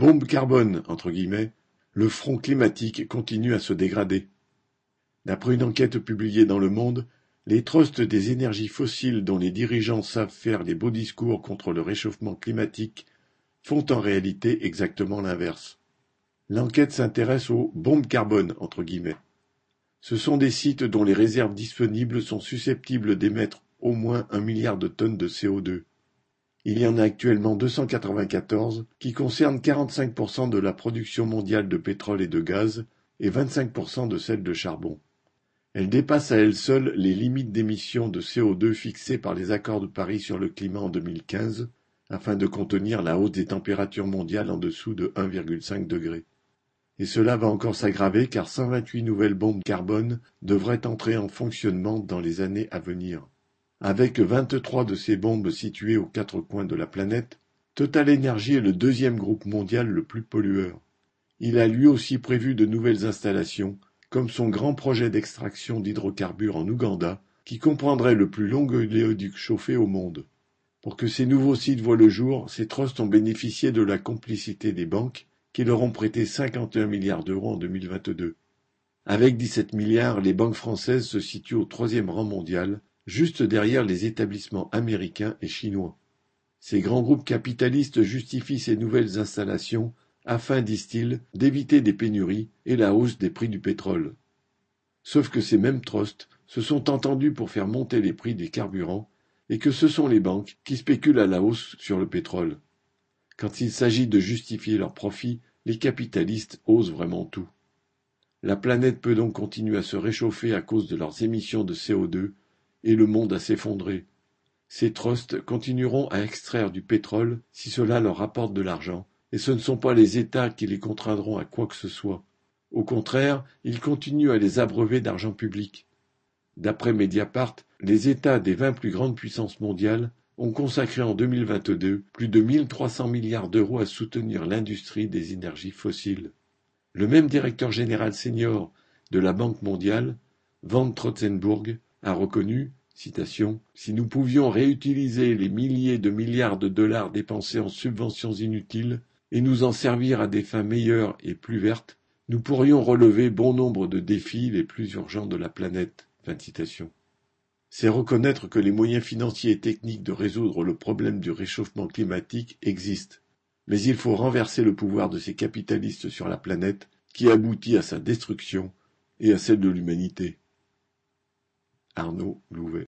Bombe carbone, entre guillemets, le front climatique continue à se dégrader. D'après une enquête publiée dans Le Monde, les trusts des énergies fossiles dont les dirigeants savent faire les beaux discours contre le réchauffement climatique font en réalité exactement l'inverse. L'enquête s'intéresse aux bombes carbone entre guillemets. Ce sont des sites dont les réserves disponibles sont susceptibles d'émettre au moins un milliard de tonnes de CO2. Il y en a actuellement 294 qui concernent 45% de la production mondiale de pétrole et de gaz et 25% de celle de charbon. Elle dépasse à elle seule les limites d'émission de CO2 fixées par les accords de Paris sur le climat en 2015 afin de contenir la hausse des températures mondiales en dessous de 1,5 degré. Et cela va encore s'aggraver car 128 nouvelles bombes carbone devraient entrer en fonctionnement dans les années à venir. Avec 23 de ces bombes situées aux quatre coins de la planète, Total Energy est le deuxième groupe mondial le plus pollueur. Il a lui aussi prévu de nouvelles installations comme son grand projet d'extraction d'hydrocarbures en Ouganda, qui comprendrait le plus long oléoduc chauffé au monde. Pour que ces nouveaux sites voient le jour, ces trusts ont bénéficié de la complicité des banques, qui leur ont prêté 51 milliards d'euros en 2022. Avec 17 milliards, les banques françaises se situent au troisième rang mondial, juste derrière les établissements américains et chinois. Ces grands groupes capitalistes justifient ces nouvelles installations afin, disent-ils, d'éviter des pénuries et la hausse des prix du pétrole. Sauf que ces mêmes trusts se sont entendus pour faire monter les prix des carburants et que ce sont les banques qui spéculent à la hausse sur le pétrole. Quand il s'agit de justifier leurs profits, les capitalistes osent vraiment tout. La planète peut donc continuer à se réchauffer à cause de leurs émissions de CO2 et le monde à s'effondrer. Ces trusts continueront à extraire du pétrole si cela leur rapporte de l'argent et ce ne sont pas les États qui les contraindront à quoi que ce soit. Au contraire, ils continuent à les abreuver d'argent public. D'après Mediapart, les États des vingt plus grandes puissances mondiales ont consacré en 2022 plus de 1300 milliards d'euros à soutenir l'industrie des énergies fossiles. Le même directeur général senior de la Banque mondiale, Van Trotzenburg, a reconnu Si nous pouvions réutiliser les milliers de milliards de dollars dépensés en subventions inutiles, et nous en servir à des fins meilleures et plus vertes, nous pourrions relever bon nombre de défis les plus urgents de la planète. C'est reconnaître que les moyens financiers et techniques de résoudre le problème du réchauffement climatique existent. Mais il faut renverser le pouvoir de ces capitalistes sur la planète qui aboutit à sa destruction et à celle de l'humanité. Arnaud Louvet